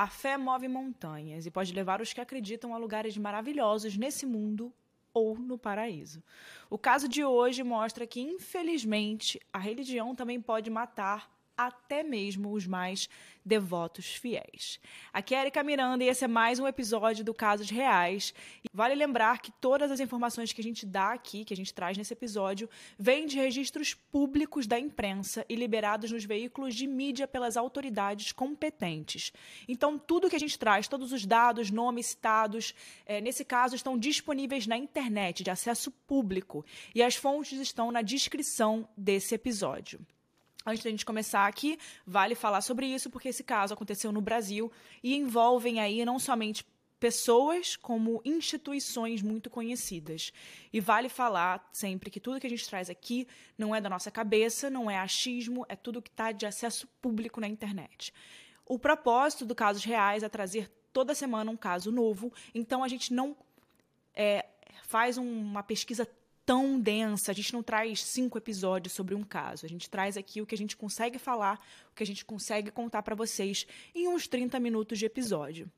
A fé move montanhas e pode levar os que acreditam a lugares maravilhosos nesse mundo ou no paraíso. O caso de hoje mostra que, infelizmente, a religião também pode matar até mesmo os mais devotos fiéis. Aqui é Erika Miranda e esse é mais um episódio do Casos Reais. Vale lembrar que todas as informações que a gente dá aqui, que a gente traz nesse episódio, vêm de registros públicos da imprensa e liberados nos veículos de mídia pelas autoridades competentes. Então, tudo que a gente traz, todos os dados, nomes citados, é, nesse caso, estão disponíveis na internet, de acesso público, e as fontes estão na descrição desse episódio. Antes da gente começar aqui, vale falar sobre isso, porque esse caso aconteceu no Brasil e envolvem aí não somente pessoas como instituições muito conhecidas. E vale falar sempre que tudo que a gente traz aqui não é da nossa cabeça, não é achismo, é tudo que está de acesso público na internet. O propósito do Casos Reais é trazer toda semana um caso novo, então a gente não é, faz uma pesquisa tão densa, a gente não traz cinco episódios sobre um caso. A gente traz aqui o que a gente consegue falar, o que a gente consegue contar para vocês em uns 30 minutos de episódio.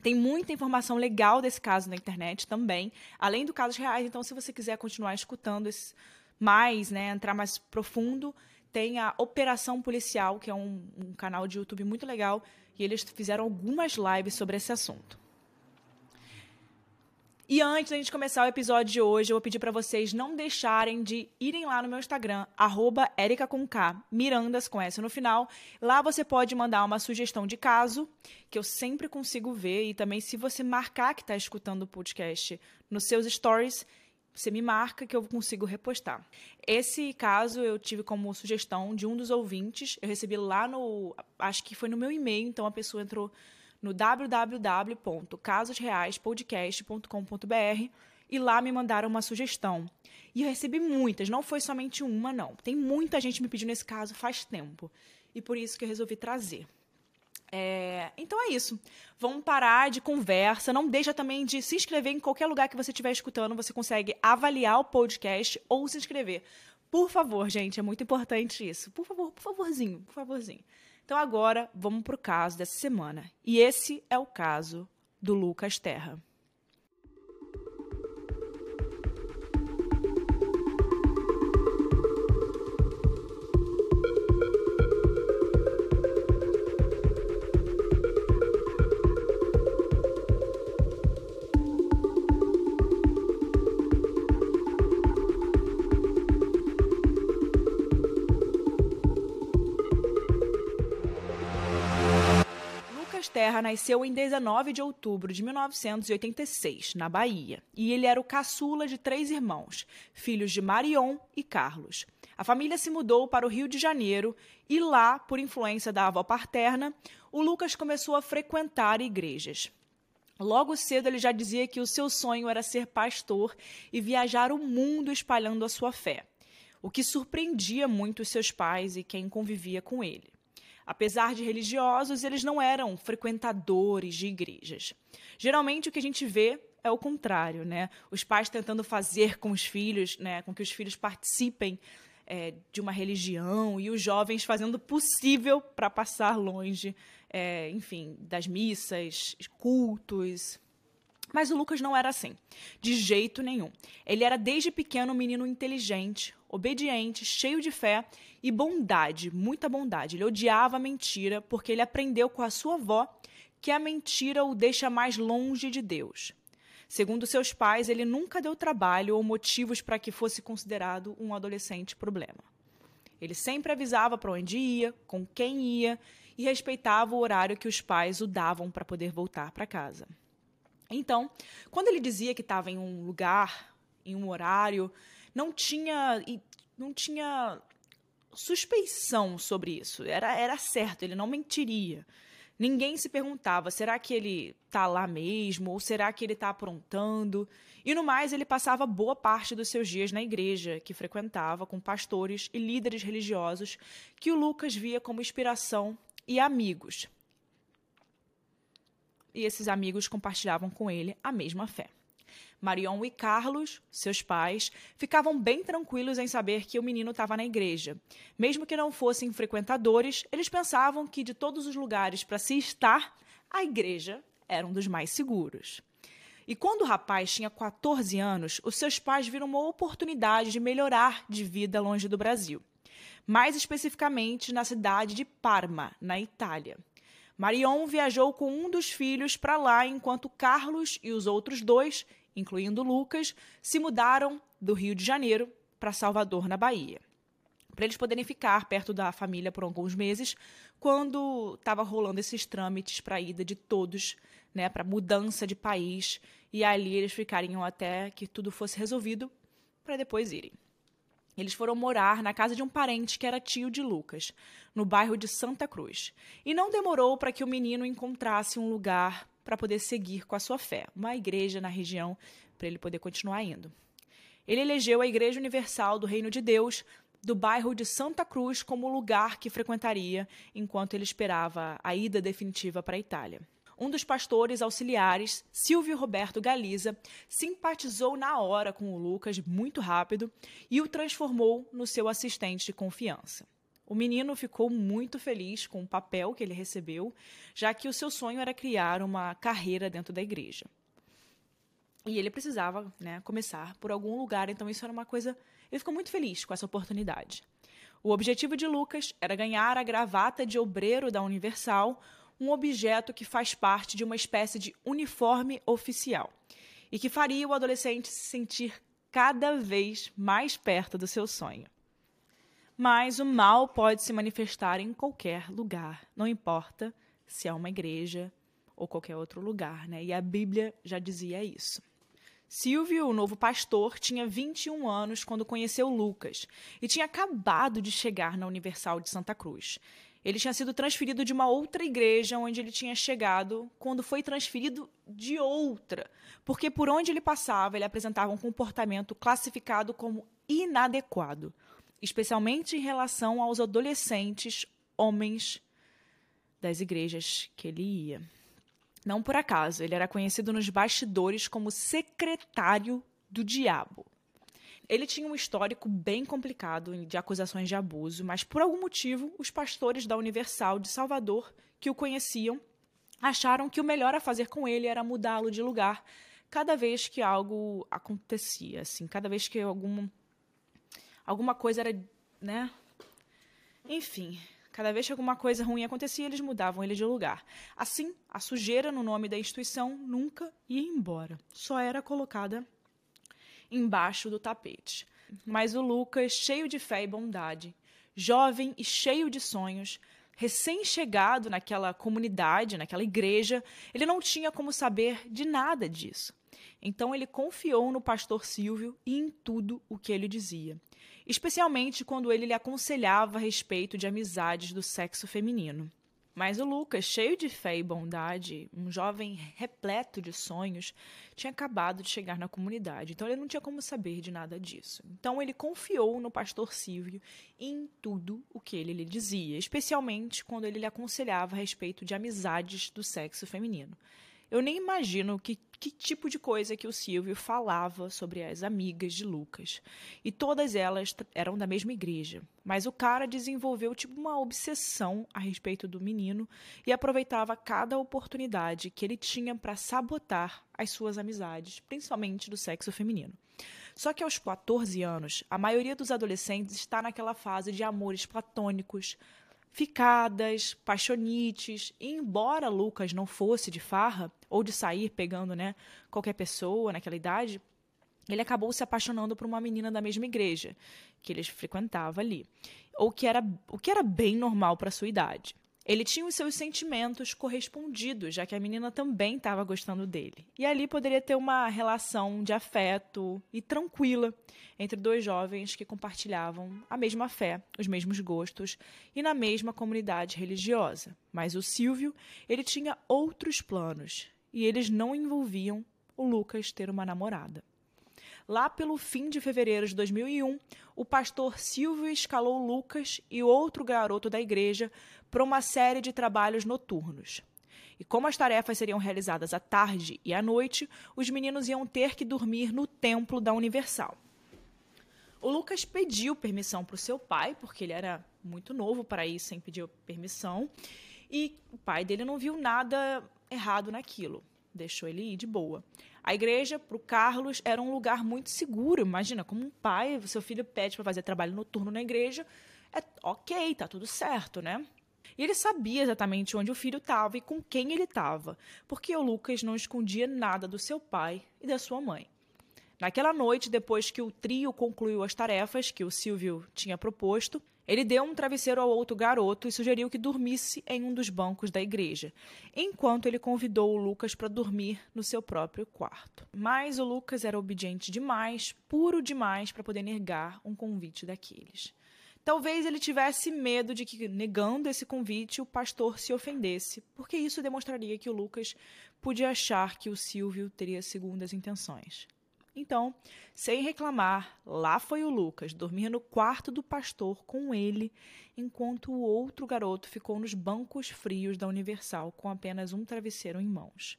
Tem muita informação legal desse caso na internet também, além do casos reais. Então, se você quiser continuar escutando esse mais, né, entrar mais profundo, tem a Operação Policial, que é um, um canal de YouTube muito legal, e eles fizeram algumas lives sobre esse assunto. E antes da gente começar o episódio de hoje, eu vou pedir para vocês não deixarem de irem lá no meu Instagram, arroba Mirandas com S no final. Lá você pode mandar uma sugestão de caso, que eu sempre consigo ver. E também, se você marcar que está escutando o podcast nos seus stories, você me marca que eu consigo repostar. Esse caso eu tive como sugestão de um dos ouvintes. Eu recebi lá no. Acho que foi no meu e-mail, então a pessoa entrou no www.casosreaispodcast.com.br e lá me mandaram uma sugestão. E eu recebi muitas, não foi somente uma, não. Tem muita gente me pedindo esse caso faz tempo. E por isso que eu resolvi trazer. É, então é isso. Vamos parar de conversa. Não deixa também de se inscrever em qualquer lugar que você estiver escutando. Você consegue avaliar o podcast ou se inscrever. Por favor, gente, é muito importante isso. Por favor, por favorzinho, por favorzinho. Então agora vamos para o caso dessa semana. E esse é o caso do Lucas Terra. Terra nasceu em 19 de outubro de 1986, na Bahia, e ele era o caçula de três irmãos, filhos de Marion e Carlos. A família se mudou para o Rio de Janeiro e lá, por influência da avó paterna, o Lucas começou a frequentar igrejas. Logo cedo ele já dizia que o seu sonho era ser pastor e viajar o mundo espalhando a sua fé, o que surpreendia muito os seus pais e quem convivia com ele. Apesar de religiosos, eles não eram frequentadores de igrejas. Geralmente o que a gente vê é o contrário, né? Os pais tentando fazer com os filhos, né, com que os filhos participem é, de uma religião e os jovens fazendo o possível para passar longe, é, enfim, das missas, cultos, mas o Lucas não era assim, de jeito nenhum. Ele era desde pequeno um menino inteligente, obediente, cheio de fé e bondade, muita bondade. Ele odiava a mentira porque ele aprendeu com a sua avó que a mentira o deixa mais longe de Deus. Segundo seus pais, ele nunca deu trabalho ou motivos para que fosse considerado um adolescente problema. Ele sempre avisava para onde ia, com quem ia e respeitava o horário que os pais o davam para poder voltar para casa. Então, quando ele dizia que estava em um lugar, em um horário, não tinha não tinha suspeição sobre isso. Era, era certo, ele não mentiria. Ninguém se perguntava: será que ele está lá mesmo? Ou será que ele está aprontando? E no mais, ele passava boa parte dos seus dias na igreja, que frequentava com pastores e líderes religiosos que o Lucas via como inspiração e amigos e esses amigos compartilhavam com ele a mesma fé. Marion e Carlos, seus pais, ficavam bem tranquilos em saber que o menino estava na igreja. Mesmo que não fossem frequentadores, eles pensavam que de todos os lugares para se estar, a igreja era um dos mais seguros. E quando o rapaz tinha 14 anos, os seus pais viram uma oportunidade de melhorar de vida longe do Brasil. Mais especificamente na cidade de Parma, na Itália. Marion viajou com um dos filhos para lá, enquanto Carlos e os outros dois, incluindo Lucas, se mudaram do Rio de Janeiro para Salvador, na Bahia. Para eles poderem ficar perto da família por alguns meses, quando estava rolando esses trâmites para a ida de todos, né, para mudança de país, e ali eles ficariam até que tudo fosse resolvido, para depois irem. Eles foram morar na casa de um parente que era tio de Lucas, no bairro de Santa Cruz. E não demorou para que o menino encontrasse um lugar para poder seguir com a sua fé, uma igreja na região para ele poder continuar indo. Ele elegeu a Igreja Universal do Reino de Deus do bairro de Santa Cruz como lugar que frequentaria enquanto ele esperava a ida definitiva para a Itália. Um dos pastores auxiliares, Silvio Roberto Galiza, simpatizou na hora com o Lucas muito rápido e o transformou no seu assistente de confiança. O menino ficou muito feliz com o papel que ele recebeu, já que o seu sonho era criar uma carreira dentro da igreja. E ele precisava né, começar por algum lugar, então isso era uma coisa ele ficou muito feliz com essa oportunidade. O objetivo de Lucas era ganhar a gravata de obreiro da Universal, um objeto que faz parte de uma espécie de uniforme oficial e que faria o adolescente se sentir cada vez mais perto do seu sonho. Mas o mal pode se manifestar em qualquer lugar, não importa se é uma igreja ou qualquer outro lugar, né? E a Bíblia já dizia isso. Silvio, o novo pastor, tinha 21 anos quando conheceu Lucas e tinha acabado de chegar na Universal de Santa Cruz. Ele tinha sido transferido de uma outra igreja onde ele tinha chegado quando foi transferido de outra, porque por onde ele passava ele apresentava um comportamento classificado como inadequado, especialmente em relação aos adolescentes homens das igrejas que ele ia. Não por acaso, ele era conhecido nos bastidores como secretário do diabo. Ele tinha um histórico bem complicado de acusações de abuso, mas por algum motivo, os pastores da Universal de Salvador, que o conheciam, acharam que o melhor a fazer com ele era mudá-lo de lugar cada vez que algo acontecia, assim, cada vez que algum, alguma coisa era, né? Enfim, Cada vez que alguma coisa ruim acontecia, eles mudavam ele de lugar. Assim, a sujeira no nome da instituição nunca ia embora, só era colocada embaixo do tapete. Mas o Lucas, cheio de fé e bondade, jovem e cheio de sonhos, recém-chegado naquela comunidade, naquela igreja, ele não tinha como saber de nada disso. Então ele confiou no pastor Silvio e em tudo o que ele dizia especialmente quando ele lhe aconselhava a respeito de amizades do sexo feminino. Mas o Lucas, cheio de fé e bondade, um jovem repleto de sonhos, tinha acabado de chegar na comunidade, então ele não tinha como saber de nada disso. Então ele confiou no pastor Silvio em tudo o que ele lhe dizia, especialmente quando ele lhe aconselhava a respeito de amizades do sexo feminino. Eu nem imagino que, que tipo de coisa que o Silvio falava sobre as amigas de Lucas. E todas elas eram da mesma igreja. Mas o cara desenvolveu tipo uma obsessão a respeito do menino e aproveitava cada oportunidade que ele tinha para sabotar as suas amizades, principalmente do sexo feminino. Só que aos 14 anos, a maioria dos adolescentes está naquela fase de amores platônicos, ficadas, paixonites. E embora Lucas não fosse de farra ou de sair pegando, né, qualquer pessoa naquela idade, ele acabou se apaixonando por uma menina da mesma igreja que eles frequentavam ali, ou que era o que era bem normal para sua idade. Ele tinha os seus sentimentos correspondidos, já que a menina também estava gostando dele. E ali poderia ter uma relação de afeto e tranquila entre dois jovens que compartilhavam a mesma fé, os mesmos gostos e na mesma comunidade religiosa. Mas o Silvio, ele tinha outros planos e eles não envolviam o Lucas ter uma namorada. Lá pelo fim de fevereiro de 2001, o pastor Silvio escalou Lucas e outro garoto da igreja para uma série de trabalhos noturnos. E como as tarefas seriam realizadas à tarde e à noite, os meninos iam ter que dormir no templo da Universal. O Lucas pediu permissão para o seu pai, porque ele era muito novo para ir sem pedir permissão, e o pai dele não viu nada errado naquilo. Deixou ele ir de boa. A igreja, para o Carlos, era um lugar muito seguro. Imagina, como um pai, seu filho pede para fazer trabalho noturno na igreja, é ok, tá tudo certo, né? E ele sabia exatamente onde o filho estava e com quem ele estava, porque o Lucas não escondia nada do seu pai e da sua mãe. Naquela noite, depois que o trio concluiu as tarefas que o Silvio tinha proposto, ele deu um travesseiro ao outro garoto e sugeriu que dormisse em um dos bancos da igreja, enquanto ele convidou o Lucas para dormir no seu próprio quarto. Mas o Lucas era obediente demais, puro demais para poder negar um convite daqueles. Talvez ele tivesse medo de que, negando esse convite, o pastor se ofendesse, porque isso demonstraria que o Lucas podia achar que o Silvio teria segundas intenções. Então, sem reclamar, lá foi o Lucas dormir no quarto do pastor com ele, enquanto o outro garoto ficou nos bancos frios da Universal com apenas um travesseiro em mãos.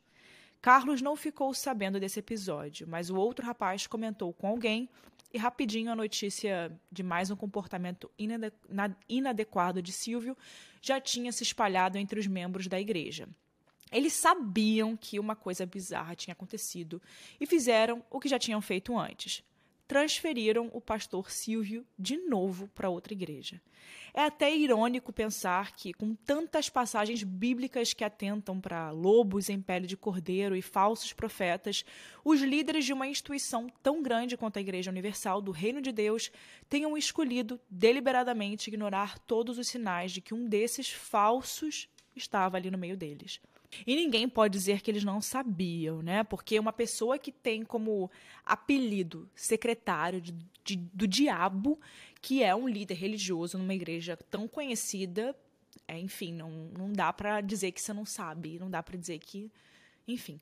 Carlos não ficou sabendo desse episódio, mas o outro rapaz comentou com alguém e rapidinho a notícia de mais um comportamento inadequado de Silvio já tinha se espalhado entre os membros da igreja. Eles sabiam que uma coisa bizarra tinha acontecido e fizeram o que já tinham feito antes transferiram o pastor Silvio de novo para outra igreja. É até irônico pensar que, com tantas passagens bíblicas que atentam para lobos em pele de cordeiro e falsos profetas, os líderes de uma instituição tão grande quanto a Igreja Universal do Reino de Deus tenham escolhido deliberadamente ignorar todos os sinais de que um desses falsos estava ali no meio deles. E ninguém pode dizer que eles não sabiam, né? Porque uma pessoa que tem como apelido secretário de, de, do diabo, que é um líder religioso numa igreja tão conhecida, é, enfim, não, não dá para dizer que você não sabe, não dá para dizer que. Enfim.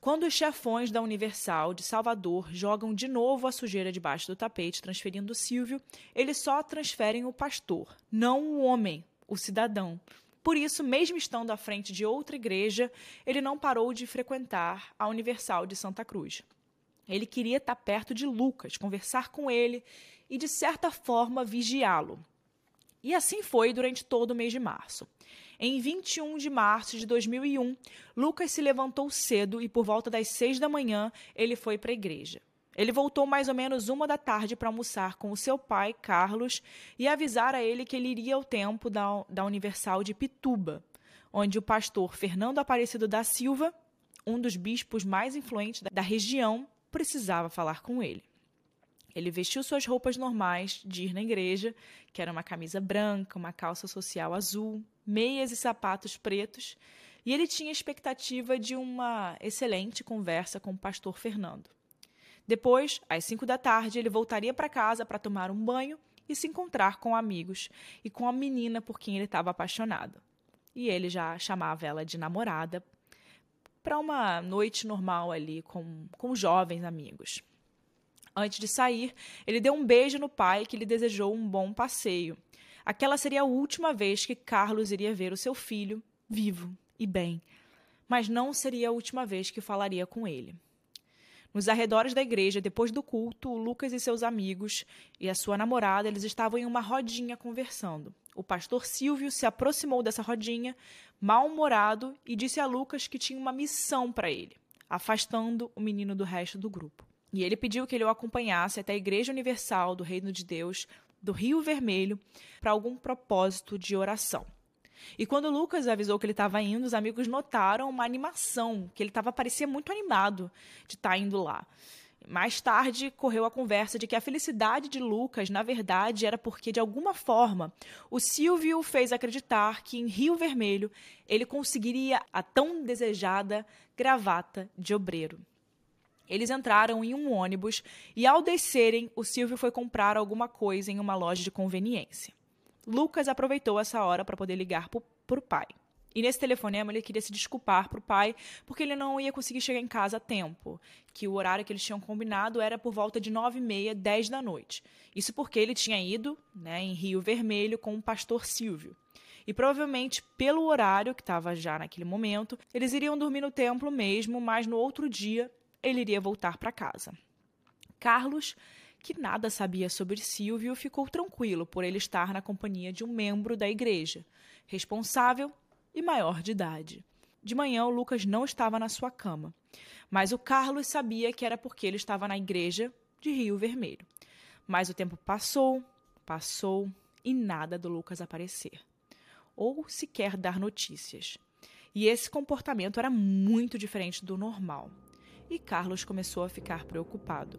Quando os chefões da Universal de Salvador jogam de novo a sujeira debaixo do tapete, transferindo Silvio, eles só transferem o pastor, não o homem, o cidadão. Por isso, mesmo estando à frente de outra igreja, ele não parou de frequentar a Universal de Santa Cruz. Ele queria estar perto de Lucas, conversar com ele e, de certa forma, vigiá-lo. E assim foi durante todo o mês de março. Em 21 de março de 2001, Lucas se levantou cedo e, por volta das seis da manhã, ele foi para a igreja. Ele voltou mais ou menos uma da tarde para almoçar com o seu pai, Carlos, e avisar a ele que ele iria ao templo da, da Universal de Pituba, onde o pastor Fernando Aparecido da Silva, um dos bispos mais influentes da região, precisava falar com ele. Ele vestiu suas roupas normais de ir na igreja, que era uma camisa branca, uma calça social azul, meias e sapatos pretos, e ele tinha expectativa de uma excelente conversa com o pastor Fernando. Depois, às cinco da tarde, ele voltaria para casa para tomar um banho e se encontrar com amigos e com a menina por quem ele estava apaixonado. E ele já chamava ela de namorada para uma noite normal ali com, com jovens amigos. Antes de sair, ele deu um beijo no pai que lhe desejou um bom passeio. Aquela seria a última vez que Carlos iria ver o seu filho vivo e bem, mas não seria a última vez que falaria com ele. Nos arredores da igreja, depois do culto, Lucas e seus amigos e a sua namorada, eles estavam em uma rodinha conversando. O pastor Silvio se aproximou dessa rodinha, mal-humorado, e disse a Lucas que tinha uma missão para ele, afastando o menino do resto do grupo. E ele pediu que ele o acompanhasse até a Igreja Universal do Reino de Deus do Rio Vermelho para algum propósito de oração. E quando Lucas avisou que ele estava indo, os amigos notaram uma animação, que ele estava parecia muito animado de estar tá indo lá. Mais tarde, correu a conversa de que a felicidade de Lucas, na verdade, era porque, de alguma forma, o Silvio fez acreditar que em Rio Vermelho ele conseguiria a tão desejada gravata de obreiro. Eles entraram em um ônibus e, ao descerem, o Silvio foi comprar alguma coisa em uma loja de conveniência. Lucas aproveitou essa hora para poder ligar para o pai. E nesse telefonema ele queria se desculpar para o pai porque ele não ia conseguir chegar em casa a tempo, que o horário que eles tinham combinado era por volta de nove e meia, dez da noite. Isso porque ele tinha ido né, em Rio Vermelho com o pastor Silvio. E provavelmente, pelo horário que estava já naquele momento, eles iriam dormir no templo mesmo, mas no outro dia ele iria voltar para casa. Carlos que nada sabia sobre Silvio, ficou tranquilo por ele estar na companhia de um membro da igreja, responsável e maior de idade. De manhã, o Lucas não estava na sua cama, mas o Carlos sabia que era porque ele estava na igreja de Rio Vermelho. Mas o tempo passou, passou e nada do Lucas aparecer, ou sequer dar notícias. E esse comportamento era muito diferente do normal. E Carlos começou a ficar preocupado.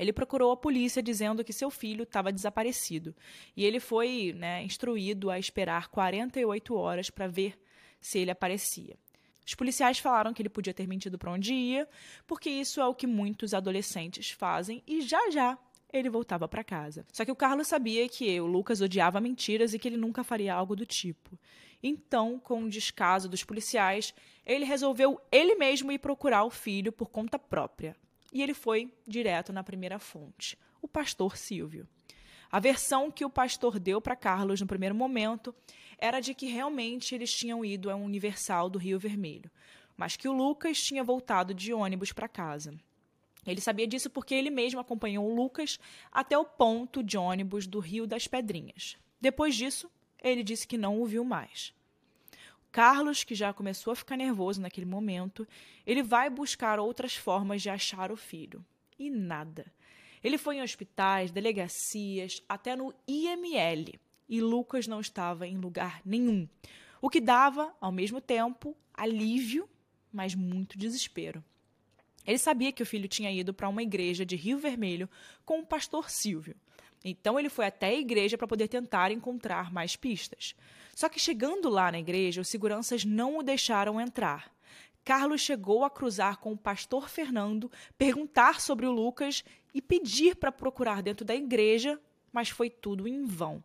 Ele procurou a polícia dizendo que seu filho estava desaparecido e ele foi né, instruído a esperar 48 horas para ver se ele aparecia. Os policiais falaram que ele podia ter mentido para onde ia, porque isso é o que muitos adolescentes fazem e já já ele voltava para casa. Só que o Carlos sabia que o Lucas odiava mentiras e que ele nunca faria algo do tipo. Então, com o descaso dos policiais, ele resolveu ele mesmo ir procurar o filho por conta própria, e ele foi direto na primeira fonte, o pastor Silvio. A versão que o pastor deu para Carlos no primeiro momento era de que realmente eles tinham ido a um Universal do Rio Vermelho, mas que o Lucas tinha voltado de ônibus para casa. Ele sabia disso porque ele mesmo acompanhou o Lucas até o ponto de ônibus do Rio das Pedrinhas. Depois disso, ele disse que não o viu mais. Carlos, que já começou a ficar nervoso naquele momento, ele vai buscar outras formas de achar o filho. E nada. Ele foi em hospitais, delegacias, até no IML. E Lucas não estava em lugar nenhum. O que dava, ao mesmo tempo, alívio, mas muito desespero. Ele sabia que o filho tinha ido para uma igreja de Rio Vermelho com o pastor Silvio. Então ele foi até a igreja para poder tentar encontrar mais pistas. Só que chegando lá na igreja, os seguranças não o deixaram entrar. Carlos chegou a cruzar com o pastor Fernando, perguntar sobre o Lucas e pedir para procurar dentro da igreja, mas foi tudo em vão.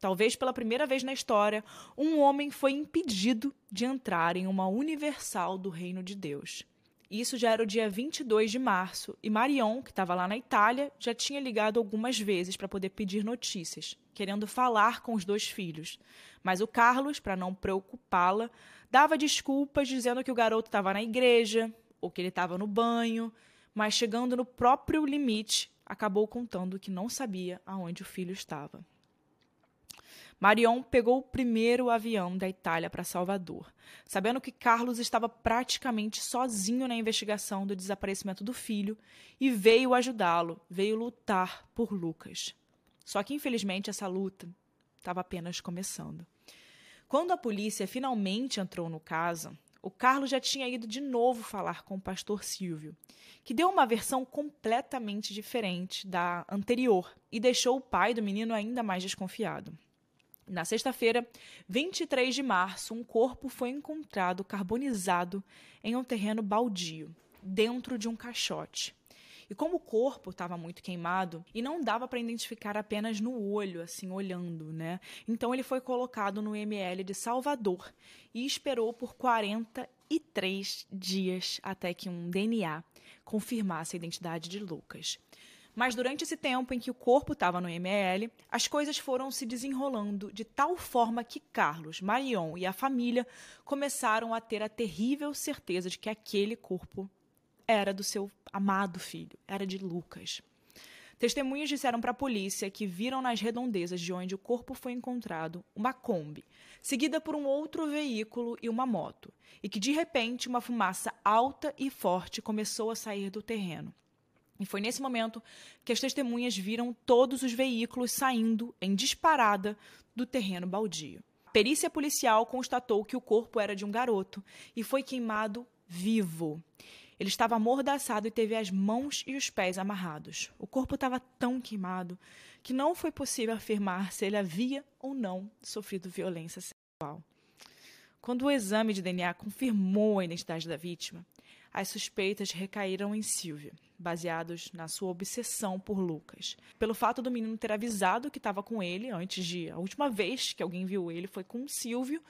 Talvez pela primeira vez na história, um homem foi impedido de entrar em uma universal do reino de Deus. Isso já era o dia 22 de março e Marion, que estava lá na Itália, já tinha ligado algumas vezes para poder pedir notícias, querendo falar com os dois filhos. Mas o Carlos, para não preocupá-la, dava desculpas dizendo que o garoto estava na igreja ou que ele estava no banho, mas chegando no próprio limite, acabou contando que não sabia aonde o filho estava. Marion pegou o primeiro avião da Itália para Salvador, sabendo que Carlos estava praticamente sozinho na investigação do desaparecimento do filho e veio ajudá-lo, veio lutar por Lucas. Só que, infelizmente, essa luta estava apenas começando. Quando a polícia finalmente entrou no caso, o Carlos já tinha ido de novo falar com o pastor Silvio, que deu uma versão completamente diferente da anterior e deixou o pai do menino ainda mais desconfiado. Na sexta-feira, 23 de março, um corpo foi encontrado carbonizado em um terreno baldio, dentro de um caixote. E como o corpo estava muito queimado e não dava para identificar apenas no olho, assim, olhando, né? Então ele foi colocado no ML de Salvador e esperou por 43 dias até que um DNA confirmasse a identidade de Lucas. Mas durante esse tempo em que o corpo estava no ML, as coisas foram se desenrolando de tal forma que Carlos, Marion e a família começaram a ter a terrível certeza de que aquele corpo era do seu amado filho, era de Lucas. Testemunhas disseram para a polícia que viram nas redondezas de onde o corpo foi encontrado uma Kombi, seguida por um outro veículo e uma moto, e que de repente uma fumaça alta e forte começou a sair do terreno. E foi nesse momento que as testemunhas viram todos os veículos saindo em disparada do terreno baldio. Perícia policial constatou que o corpo era de um garoto e foi queimado vivo. Ele estava amordaçado e teve as mãos e os pés amarrados. O corpo estava tão queimado que não foi possível afirmar se ele havia ou não sofrido violência sexual. Quando o exame de DNA confirmou a identidade da vítima, as suspeitas recaíram em Silvia. Baseados na sua obsessão por Lucas. Pelo fato do menino ter avisado que estava com ele antes de. A última vez que alguém viu ele foi com o Silvio.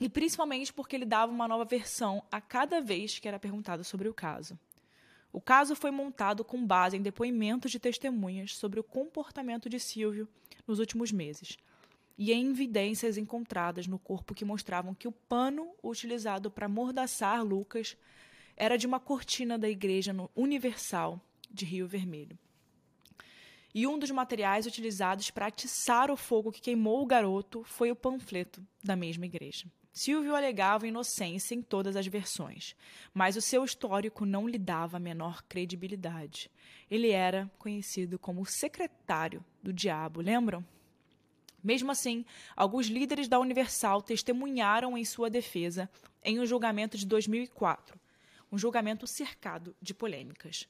E principalmente porque ele dava uma nova versão a cada vez que era perguntado sobre o caso. O caso foi montado com base em depoimentos de testemunhas sobre o comportamento de Silvio nos últimos meses e em evidências encontradas no corpo que mostravam que o pano utilizado para mordaçar Lucas era de uma cortina da Igreja Universal de Rio Vermelho. E um dos materiais utilizados para atiçar o fogo que queimou o garoto foi o panfleto da mesma igreja. Silvio alegava inocência em todas as versões, mas o seu histórico não lhe dava a menor credibilidade. Ele era conhecido como o secretário do diabo, lembram? Mesmo assim, alguns líderes da Universal testemunharam em sua defesa em um julgamento de 2004, um julgamento cercado de polêmicas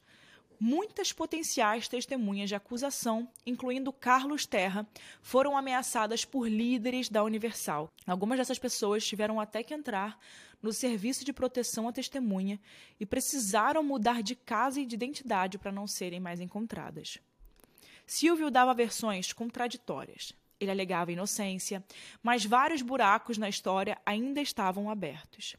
muitas potenciais testemunhas de acusação, incluindo Carlos Terra, foram ameaçadas por líderes da Universal. Algumas dessas pessoas tiveram até que entrar no serviço de proteção à testemunha e precisaram mudar de casa e de identidade para não serem mais encontradas. Silvio dava versões contraditórias. Ele alegava inocência, mas vários buracos na história ainda estavam abertos.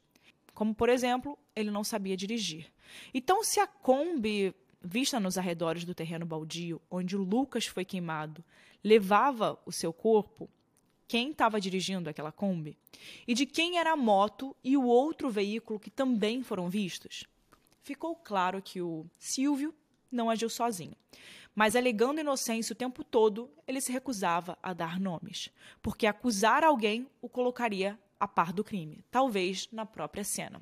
Como, por exemplo, ele não sabia dirigir. Então, se a Kombi vista nos arredores do terreno baldio, onde o Lucas foi queimado, levava o seu corpo, quem estava dirigindo aquela Kombi? E de quem era a moto e o outro veículo que também foram vistos? Ficou claro que o Silvio não agiu sozinho. Mas alegando inocência o tempo todo, ele se recusava a dar nomes, porque acusar alguém o colocaria a par do crime, talvez na própria cena.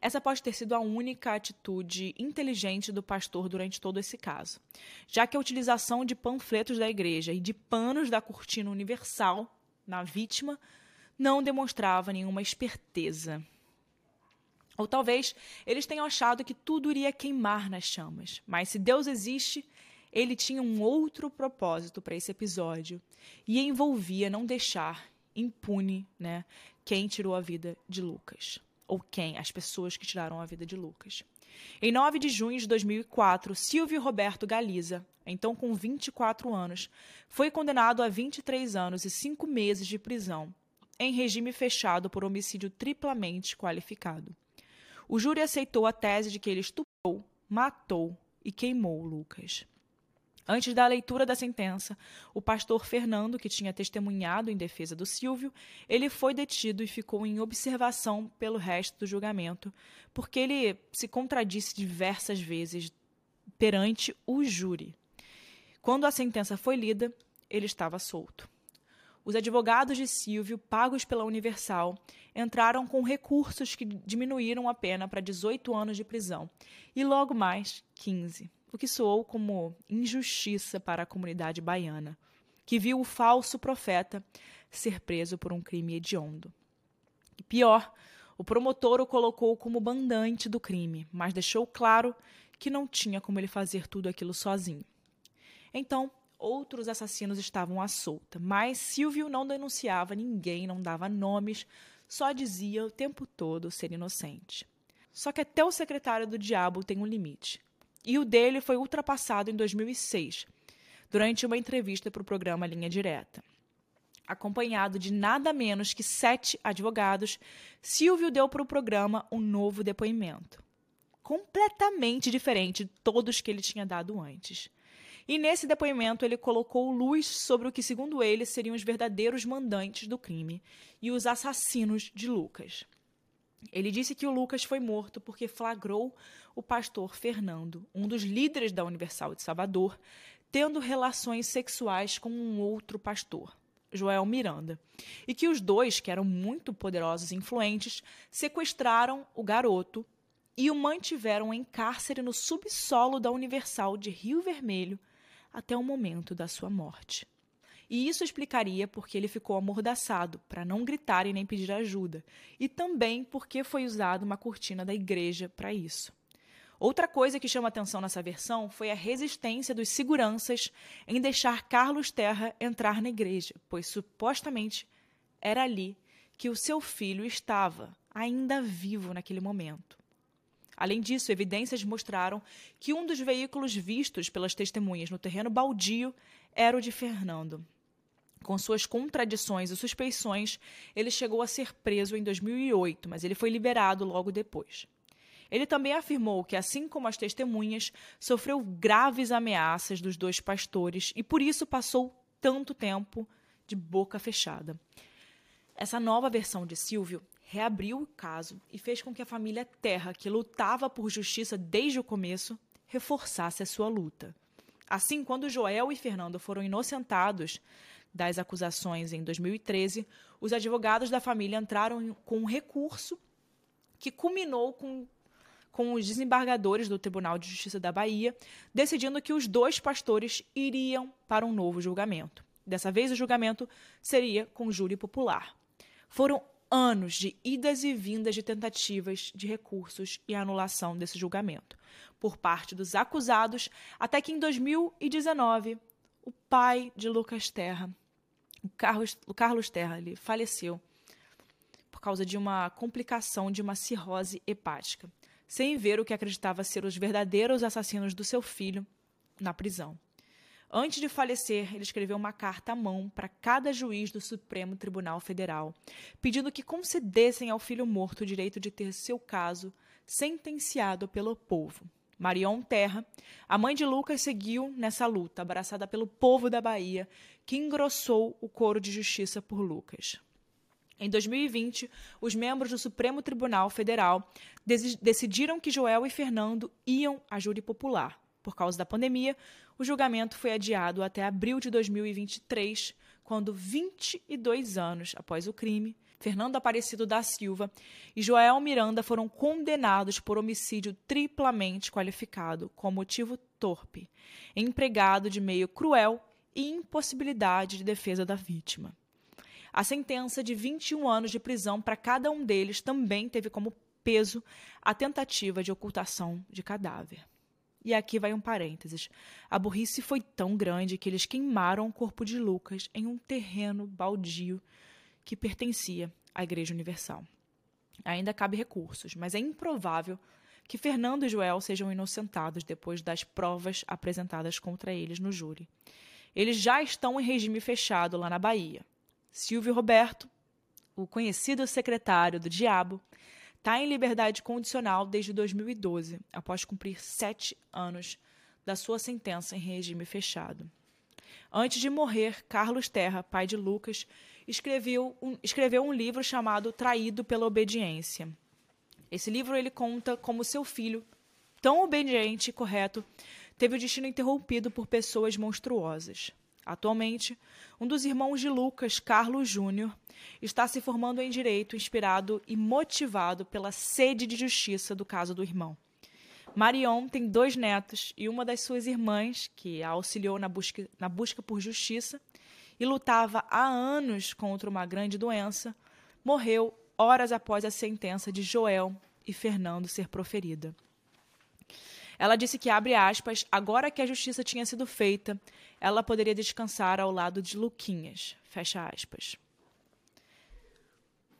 Essa pode ter sido a única atitude inteligente do pastor durante todo esse caso, já que a utilização de panfletos da igreja e de panos da cortina universal na vítima não demonstrava nenhuma esperteza. Ou talvez eles tenham achado que tudo iria queimar nas chamas, mas se Deus existe, ele tinha um outro propósito para esse episódio e envolvia não deixar impune né, quem tirou a vida de Lucas ou quem? As pessoas que tiraram a vida de Lucas. Em 9 de junho de 2004, Silvio Roberto Galiza, então com 24 anos, foi condenado a 23 anos e 5 meses de prisão, em regime fechado por homicídio triplamente qualificado. O júri aceitou a tese de que ele estuprou, matou e queimou Lucas. Antes da leitura da sentença, o pastor Fernando, que tinha testemunhado em defesa do Silvio, ele foi detido e ficou em observação pelo resto do julgamento, porque ele se contradisse diversas vezes perante o júri. Quando a sentença foi lida, ele estava solto. Os advogados de Silvio, pagos pela Universal, entraram com recursos que diminuíram a pena para 18 anos de prisão e logo mais 15 o que soou como injustiça para a comunidade baiana, que viu o falso profeta ser preso por um crime hediondo. E pior, o promotor o colocou como bandante do crime, mas deixou claro que não tinha como ele fazer tudo aquilo sozinho. Então, outros assassinos estavam à solta, mas Silvio não denunciava ninguém, não dava nomes, só dizia o tempo todo ser inocente. Só que até o secretário do diabo tem um limite e o dele foi ultrapassado em 2006, durante uma entrevista para o programa Linha Direta. Acompanhado de nada menos que sete advogados, Silvio deu para o programa um novo depoimento, completamente diferente de todos que ele tinha dado antes. E nesse depoimento ele colocou luz sobre o que, segundo ele, seriam os verdadeiros mandantes do crime e os assassinos de Lucas. Ele disse que o Lucas foi morto porque flagrou o pastor Fernando, um dos líderes da Universal de Salvador, tendo relações sexuais com um outro pastor, Joel Miranda, e que os dois, que eram muito poderosos e influentes, sequestraram o garoto e o mantiveram em cárcere no subsolo da Universal de Rio Vermelho até o momento da sua morte. E isso explicaria porque ele ficou amordaçado, para não gritar e nem pedir ajuda, e também porque foi usada uma cortina da igreja para isso. Outra coisa que chama atenção nessa versão foi a resistência dos seguranças em deixar Carlos Terra entrar na igreja, pois supostamente era ali que o seu filho estava, ainda vivo naquele momento. Além disso, evidências mostraram que um dos veículos vistos pelas testemunhas no terreno baldio era o de Fernando. Com suas contradições e suspeições, ele chegou a ser preso em 2008, mas ele foi liberado logo depois. Ele também afirmou que, assim como as testemunhas, sofreu graves ameaças dos dois pastores e por isso passou tanto tempo de boca fechada. Essa nova versão de Silvio reabriu o caso e fez com que a família Terra, que lutava por justiça desde o começo, reforçasse a sua luta. Assim, quando Joel e Fernando foram inocentados das acusações em 2013, os advogados da família entraram com um recurso que culminou com, com os desembargadores do Tribunal de Justiça da Bahia, decidindo que os dois pastores iriam para um novo julgamento. Dessa vez, o julgamento seria com júri popular. Foram anos de idas e vindas de tentativas de recursos e anulação desse julgamento por parte dos acusados, até que em 2019 o pai de Lucas Terra, o Carlos, Carlos Terra, ele faleceu por causa de uma complicação de uma cirrose hepática, sem ver o que acreditava ser os verdadeiros assassinos do seu filho na prisão. Antes de falecer, ele escreveu uma carta à mão para cada juiz do Supremo Tribunal Federal, pedindo que concedessem ao filho morto o direito de ter seu caso sentenciado pelo povo. Marion Terra, a mãe de Lucas, seguiu nessa luta, abraçada pelo povo da Bahia, que engrossou o coro de justiça por Lucas. Em 2020, os membros do Supremo Tribunal Federal decidiram que Joel e Fernando iam à júri popular. Por causa da pandemia, o julgamento foi adiado até abril de 2023, quando 22 anos após o crime, Fernando Aparecido da Silva e Joel Miranda foram condenados por homicídio triplamente qualificado com motivo torpe, empregado de meio cruel e impossibilidade de defesa da vítima. A sentença de 21 anos de prisão para cada um deles também teve como peso a tentativa de ocultação de cadáver. E aqui vai um parênteses. A burrice foi tão grande que eles queimaram o corpo de Lucas em um terreno baldio que pertencia à Igreja Universal. Ainda cabe recursos, mas é improvável que Fernando e Joel sejam inocentados depois das provas apresentadas contra eles no júri. Eles já estão em regime fechado lá na Bahia. Silvio Roberto, o conhecido secretário do Diabo, está em liberdade condicional desde 2012, após cumprir sete anos da sua sentença em regime fechado. Antes de morrer, Carlos Terra, pai de Lucas, escreveu um, escreveu um livro chamado Traído pela Obediência. Esse livro ele conta como seu filho, tão obediente e correto, teve o destino interrompido por pessoas monstruosas. Atualmente, um dos irmãos de Lucas, Carlos Júnior, está se formando em direito, inspirado e motivado pela sede de justiça do caso do irmão. Marion tem dois netos e uma das suas irmãs, que a auxiliou na busca, na busca por justiça e lutava há anos contra uma grande doença, morreu horas após a sentença de Joel e Fernando ser proferida. Ela disse que, abre aspas, agora que a justiça tinha sido feita, ela poderia descansar ao lado de Luquinhas, fecha aspas.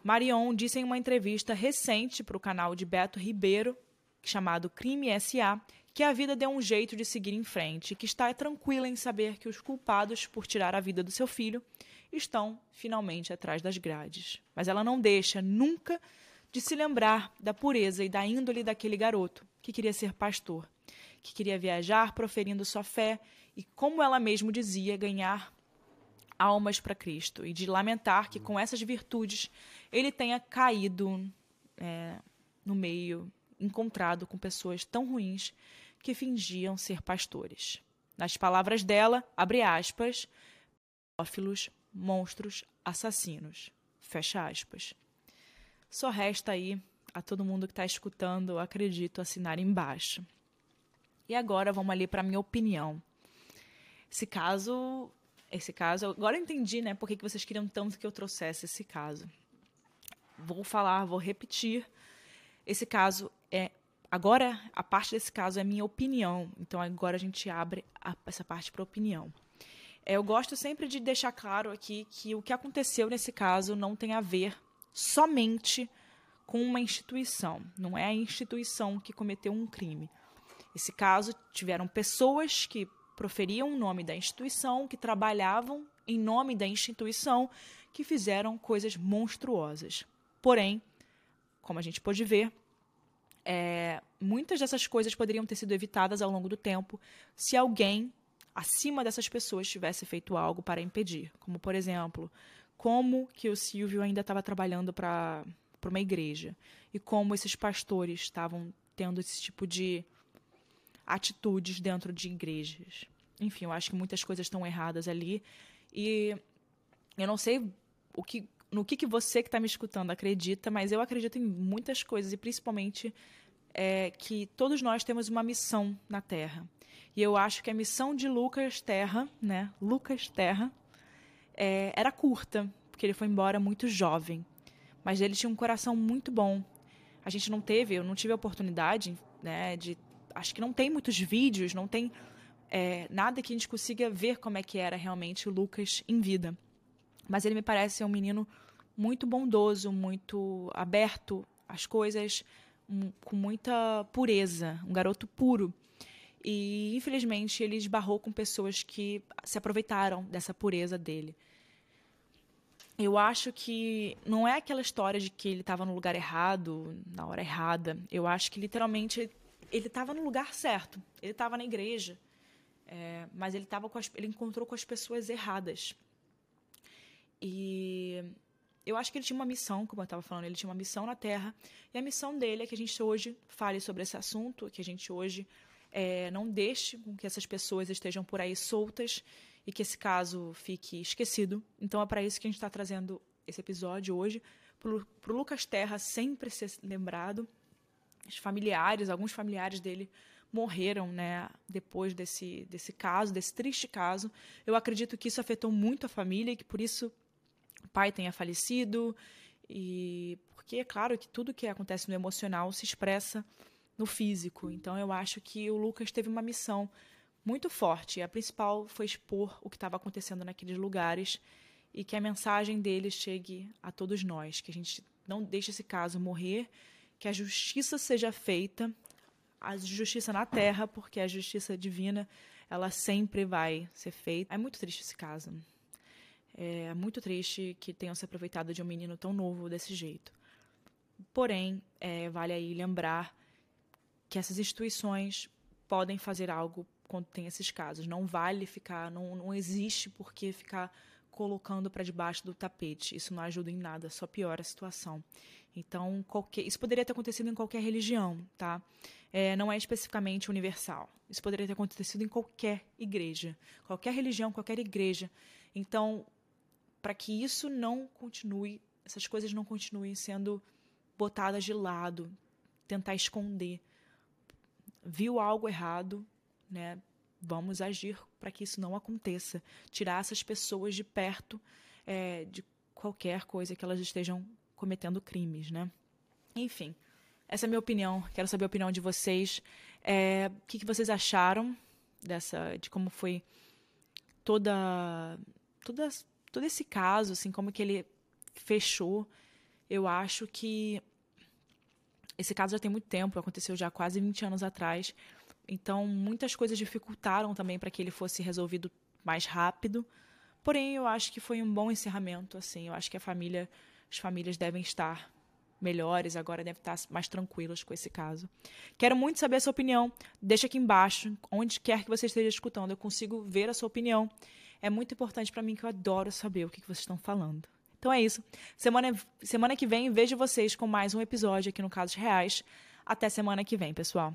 Marion disse em uma entrevista recente para o canal de Beto Ribeiro, chamado Crime SA, que a vida deu um jeito de seguir em frente que está tranquila em saber que os culpados por tirar a vida do seu filho estão finalmente atrás das grades. Mas ela não deixa nunca de se lembrar da pureza e da índole daquele garoto que queria ser pastor, que queria viajar proferindo sua fé e, como ela mesma dizia, ganhar almas para Cristo e de lamentar que com essas virtudes ele tenha caído é, no meio, encontrado com pessoas tão ruins que fingiam ser pastores. Nas palavras dela, abre aspas, pedófilos, monstros, assassinos. Fecha aspas. Só resta aí a todo mundo que está escutando, acredito, assinar embaixo. E agora vamos ali para minha opinião. Esse caso, esse caso, agora eu entendi, né, por que vocês queriam tanto que eu trouxesse esse caso. Vou falar, vou repetir. Esse caso é agora a parte desse caso é minha opinião. Então agora a gente abre a, essa parte para opinião. É, eu gosto sempre de deixar claro aqui que o que aconteceu nesse caso não tem a ver somente com uma instituição. Não é a instituição que cometeu um crime. Esse caso tiveram pessoas que proferiam o nome da instituição, que trabalhavam em nome da instituição, que fizeram coisas monstruosas. Porém, como a gente pôde ver, é, muitas dessas coisas poderiam ter sido evitadas ao longo do tempo se alguém acima dessas pessoas tivesse feito algo para impedir. Como, por exemplo, como que o Silvio ainda estava trabalhando para uma igreja e como esses pastores estavam tendo esse tipo de atitudes dentro de igrejas. Enfim, eu acho que muitas coisas estão erradas ali e eu não sei o que no que, que você que está me escutando acredita, mas eu acredito em muitas coisas e principalmente é, que todos nós temos uma missão na Terra. E eu acho que a missão de Lucas Terra, né, Lucas Terra, é, era curta, porque ele foi embora muito jovem. Mas ele tinha um coração muito bom. A gente não teve, eu não tive a oportunidade, né, de. Acho que não tem muitos vídeos, não tem é, nada que a gente consiga ver como é que era realmente Lucas em vida. Mas ele me parece um menino muito bondoso, muito aberto às coisas, um, com muita pureza, um garoto puro. E infelizmente ele esbarrou com pessoas que se aproveitaram dessa pureza dele eu acho que não é aquela história de que ele estava no lugar errado, na hora errada. Eu acho que literalmente ele estava no lugar certo. Ele estava na igreja, é, mas ele tava as, ele encontrou com as pessoas erradas. E eu acho que ele tinha uma missão, como eu estava falando, ele tinha uma missão na Terra. E a missão dele é que a gente hoje fale sobre esse assunto, que a gente hoje é, não deixe com que essas pessoas estejam por aí soltas e que esse caso fique esquecido. Então é para isso que a gente está trazendo esse episódio hoje, para o Lucas Terra sempre ser lembrado. Os familiares, alguns familiares dele morreram, né, depois desse, desse caso, desse triste caso. Eu acredito que isso afetou muito a família e que por isso pai tenha falecido e porque é claro que tudo que acontece no emocional se expressa no físico. Então eu acho que o Lucas teve uma missão muito forte. A principal foi expor o que estava acontecendo naqueles lugares e que a mensagem dele chegue a todos nós, que a gente não deixe esse caso morrer, que a justiça seja feita, a justiça na terra, porque a justiça divina, ela sempre vai ser feita. É muito triste esse caso. É muito triste que tenham se aproveitado de um menino tão novo desse jeito. Porém, é, vale aí lembrar que essas instituições podem fazer algo quando tem esses casos. Não vale ficar, não, não existe por que ficar colocando para debaixo do tapete. Isso não ajuda em nada, só piora a situação. Então, qualquer, isso poderia ter acontecido em qualquer religião, tá? É, não é especificamente universal. Isso poderia ter acontecido em qualquer igreja, qualquer religião, qualquer igreja. Então, para que isso não continue, essas coisas não continuem sendo botadas de lado, tentar esconder. Viu algo errado, né? Vamos agir para que isso não aconteça. Tirar essas pessoas de perto é, de qualquer coisa que elas estejam cometendo crimes, né? Enfim, essa é a minha opinião. Quero saber a opinião de vocês. É, o que, que vocês acharam dessa, de como foi toda, toda, todo esse caso, assim, como que ele fechou? Eu acho que esse caso já tem muito tempo, aconteceu já quase 20 anos atrás. Então, muitas coisas dificultaram também para que ele fosse resolvido mais rápido. Porém, eu acho que foi um bom encerramento, assim. Eu acho que a família, as famílias devem estar melhores agora, devem estar mais tranquilas com esse caso. Quero muito saber a sua opinião. Deixa aqui embaixo, onde quer que você esteja escutando, eu consigo ver a sua opinião. É muito importante para mim que eu adoro saber o que vocês estão falando. Então é isso. Semana, semana que vem vejo vocês com mais um episódio aqui no Casos Reais. Até semana que vem, pessoal.